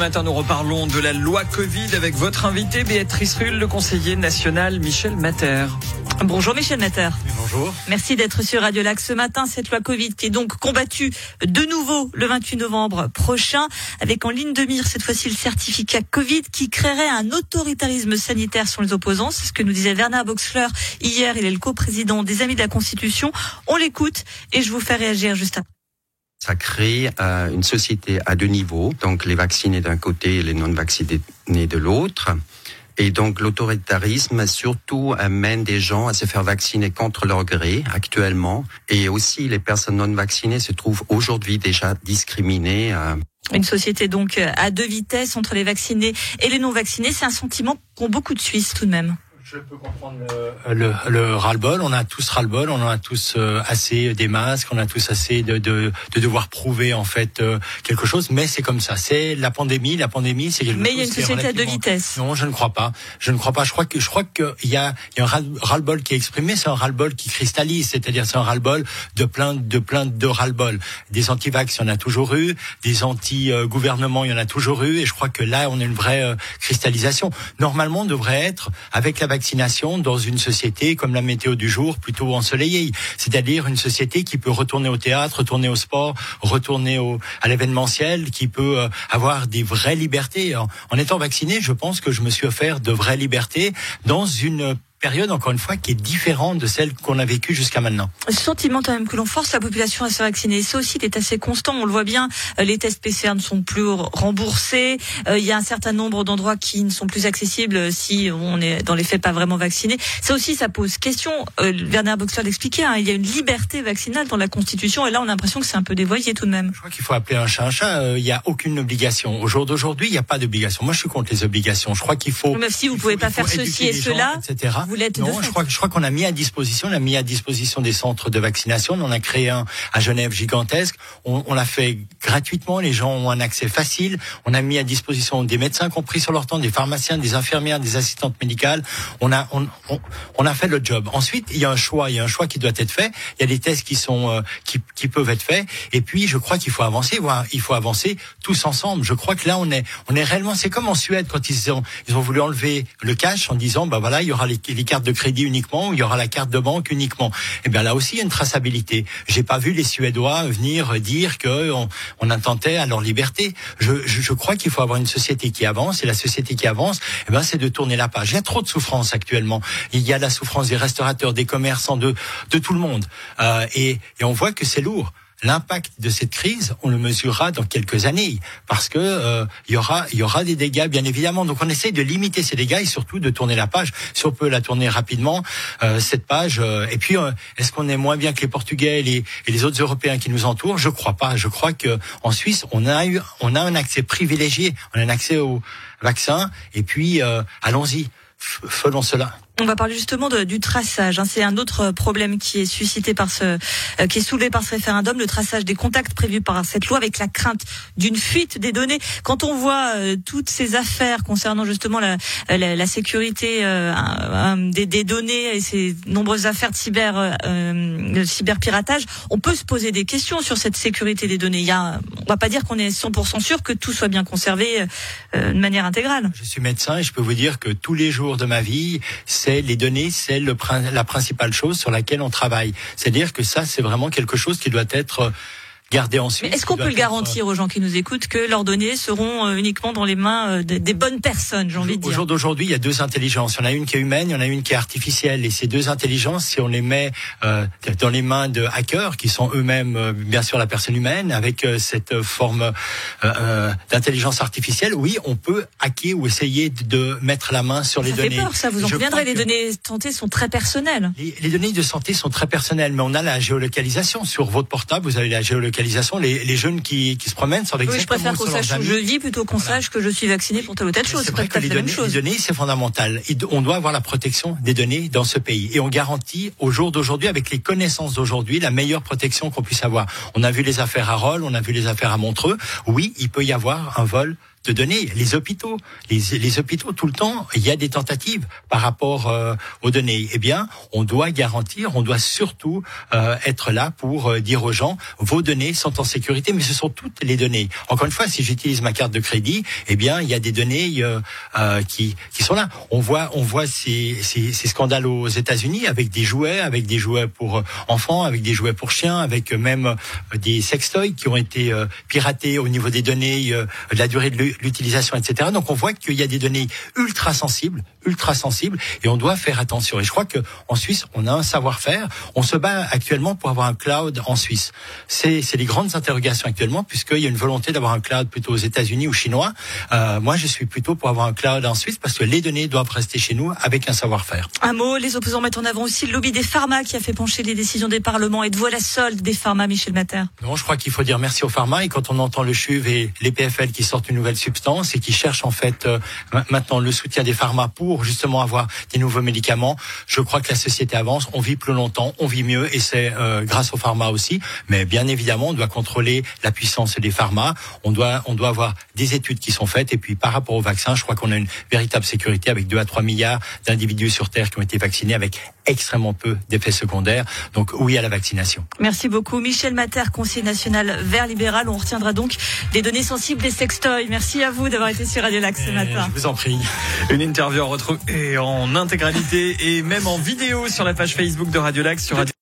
matin, nous reparlons de la loi Covid avec votre invité Béatrice Rulle, le conseiller national Michel Mater. Bonjour Michel Mater. bonjour. Merci d'être sur Radio Lac ce matin. Cette loi Covid qui est donc combattue de nouveau le 28 novembre prochain avec en ligne de mire cette fois-ci le certificat Covid qui créerait un autoritarisme sanitaire sur les opposants. C'est ce que nous disait Bernard Boxler hier. Il est le co-président des Amis de la Constitution. On l'écoute et je vous fais réagir juste après. Ça crée euh, une société à deux niveaux, donc les vaccinés d'un côté et les non vaccinés de l'autre. Et donc l'autoritarisme surtout amène des gens à se faire vacciner contre leur gré actuellement. Et aussi les personnes non vaccinées se trouvent aujourd'hui déjà discriminées. Euh. Une société donc à deux vitesses entre les vaccinés et les non vaccinés. C'est un sentiment qu'ont beaucoup de Suisses tout de même. Je peux comprendre le, le, le ras-le-bol. On a tous ras-le-bol. On en a tous euh, assez des masques. On a tous assez de, de, de devoir prouver en fait euh, quelque chose. Mais c'est comme ça. C'est la pandémie. La pandémie, c'est quelque Mais il y a une société à deux vitesses. Non, je ne crois pas. Je ne crois pas. Je crois que je crois qu'il y a, il y a un ras-le-bol qui est exprimé. C'est un ras-le-bol qui cristallise. C'est-à-dire c'est un ras-le-bol de plein de plein de ras-le-bol. Des anti-vax, il y en a toujours eu. Des anti-gouvernements, il y en a toujours eu. Et je crois que là, on a une vraie euh, cristallisation. Normalement, on devrait être avec la dans une société comme la météo du jour, plutôt ensoleillée. C'est-à-dire une société qui peut retourner au théâtre, retourner au sport, retourner au, à l'événementiel, qui peut euh, avoir des vraies libertés. En, en étant vacciné, je pense que je me suis offert de vraies libertés dans une période, encore une fois, qui est différente de celle qu'on a vécue jusqu'à maintenant. Sentiment quand même que l'on force la population à se vacciner. Ça aussi, est assez constant. On le voit bien. Euh, les tests PCR ne sont plus remboursés. Euh, il y a un certain nombre d'endroits qui ne sont plus accessibles si on est dans les faits pas vraiment vacciné. Ça aussi, ça pose question. Euh, Werner Boxler l'expliquait. Hein, il y a une liberté vaccinale dans la Constitution, et là, on a l'impression que c'est un peu dévoyé tout de même. Je crois qu'il faut appeler un chat un chat. Il n'y a aucune obligation. Au jour d'aujourd'hui, il n'y a pas d'obligation. Moi, je suis contre les obligations. Je crois qu'il faut. Même si vous pouvez pas faire ceci et cela, etc non, je crois, je crois qu'on a mis à disposition, on a mis à disposition des centres de vaccination. On en a créé un à Genève gigantesque. On, on l'a fait gratuitement. Les gens ont un accès facile. On a mis à disposition des médecins compris sur leur temps, des pharmaciens, des infirmières, des assistantes médicales. On a, on, on, a fait le job. Ensuite, il y a un choix. Il y a un choix qui doit être fait. Il y a des tests qui sont, euh, qui, qui peuvent être faits. Et puis, je crois qu'il faut avancer. Voir, il faut avancer tous ensemble. Je crois que là, on est, on est réellement. C'est comme en Suède quand ils ont, ils ont voulu enlever le cash en disant, bah voilà, il y aura les, les cartes de crédit uniquement, ou il y aura la carte de banque uniquement. Eh bien là aussi, il y a une traçabilité. J'ai pas vu les Suédois venir dire que on, on attentait à leur liberté. Je, je, je crois qu'il faut avoir une société qui avance, et la société qui avance, eh ben c'est de tourner la page. Il y a trop de souffrance actuellement. Il y a la souffrance des restaurateurs, des commerçants, de de tout le monde, euh, et, et on voit que c'est lourd l'impact de cette crise, on le mesurera dans quelques années, parce que euh, il y aura il y aura des dégâts bien évidemment. Donc on essaye de limiter ces dégâts et surtout de tourner la page. Si on peut la tourner rapidement, euh, cette page. Euh, et puis est-ce qu'on est moins bien que les Portugais et les, autres Européens qui nous entourent? Je crois pas. Je crois que en Suisse on a eu on a un accès privilégié, on a un accès au vaccin. Et puis allons-y, faisons cela. On va parler justement de, du traçage. Hein. C'est un autre problème qui est suscité par ce, euh, qui est soulevé par ce référendum, le traçage des contacts prévus par cette loi, avec la crainte d'une fuite des données. Quand on voit euh, toutes ces affaires concernant justement la, la, la sécurité euh, des, des, données et ces nombreuses affaires de cyber, de cyberpiratage, on peut se poser des questions sur cette sécurité des données. Il y a, on va pas dire qu'on est 100% sûr que tout soit bien conservé de manière intégrale. Je suis médecin et je peux vous dire que tous les jours de ma vie, les données, c'est la principale chose sur laquelle on travaille. C'est-à-dire que ça, c'est vraiment quelque chose qui doit être garder ensuite. Est-ce qu'on peut le garantir aux gens qui nous écoutent que leurs données seront euh, uniquement dans les mains euh, des bonnes personnes, j'ai envie de dire Au jour d'aujourd'hui, il y a deux intelligences. Il y en a une qui est humaine, il y en a une qui est artificielle. Et ces deux intelligences, si on les met euh, dans les mains de hackers, qui sont eux-mêmes, bien sûr, la personne humaine, avec cette forme d'intelligence artificielle, oui, on peut hacker ou essayer de mettre la main sur les données. Ça fait peur, ça vous en conviendrez. Les données de santé sont très personnelles. Les, les données de santé sont très personnelles, mais on a la géolocalisation. Sur votre portable, vous avez la géolocalisation les, les jeunes qui, qui se promènent savent oui, je préfère qu'on sache où je vis plutôt qu'on sache que je suis vacciné pour telle ou telle chose. C'est vrai que les données, les données, c'est fondamental. On doit avoir la protection des données dans ce pays. Et on garantit au jour d'aujourd'hui, avec les connaissances d'aujourd'hui, la meilleure protection qu'on puisse avoir. On a vu les affaires à Rolles, on a vu les affaires à Montreux. Oui, il peut y avoir un vol de données. Les hôpitaux, les, hôpitaux, tout le temps, il y a des tentatives par rapport euh, aux données. Eh bien, on doit garantir, on doit surtout euh, être là pour euh, dire aux gens, vos données sont en sécurité, mais ce sont toutes les données. Encore une fois, si j'utilise ma carte de crédit, eh bien, il y a des données qui, qui sont là. On voit, on voit ces, ces, ces scandales aux États-Unis avec des jouets, avec des jouets pour enfants, avec des jouets pour chiens, avec même des sextoys qui ont été piratés au niveau des données, de la durée de l'utilisation, etc. Donc on voit qu'il y a des données ultra sensibles, ultra sensibles, et on doit faire attention. Et je crois que en Suisse, on a un savoir-faire. On se bat actuellement pour avoir un cloud en Suisse. C'est les grandes interrogations actuellement, puisqu'il y a une volonté d'avoir un cloud plutôt aux États-Unis ou chinois. Euh, moi, je suis plutôt pour avoir un cloud en Suisse, parce que les données doivent rester chez nous avec un savoir-faire. Un mot, les opposants mettent en avant aussi le lobby des pharma qui a fait pencher les décisions des parlements. Et de voilà solde des pharma, Michel Mater Non, je crois qu'il faut dire merci aux pharma. Et quand on entend le CHUV et les PFL qui sortent une nouvelle substance et qui cherchent en fait euh, maintenant le soutien des pharma pour justement avoir des nouveaux médicaments. Je crois que la société avance, on vit plus longtemps, on vit mieux et c'est euh, grâce aux pharma aussi. Mais bien évidemment, on doit contrôler la puissance des pharma. On doit, on doit avoir des études qui sont faites et puis par rapport au vaccin, je crois qu'on a une véritable sécurité avec 2 à 3 milliards d'individus sur Terre qui ont été vaccinés avec extrêmement peu d'effets secondaires. Donc oui à la vaccination. Merci beaucoup. Michel Mater, conseiller national vert libéral. On retiendra donc des données sensibles des sextoys. Merci à vous d'avoir été sur Radio Lac ce matin. Je vous en prie. Une interview à retrouver en intégralité et même en vidéo sur la page Facebook de Radio Lac sur Radio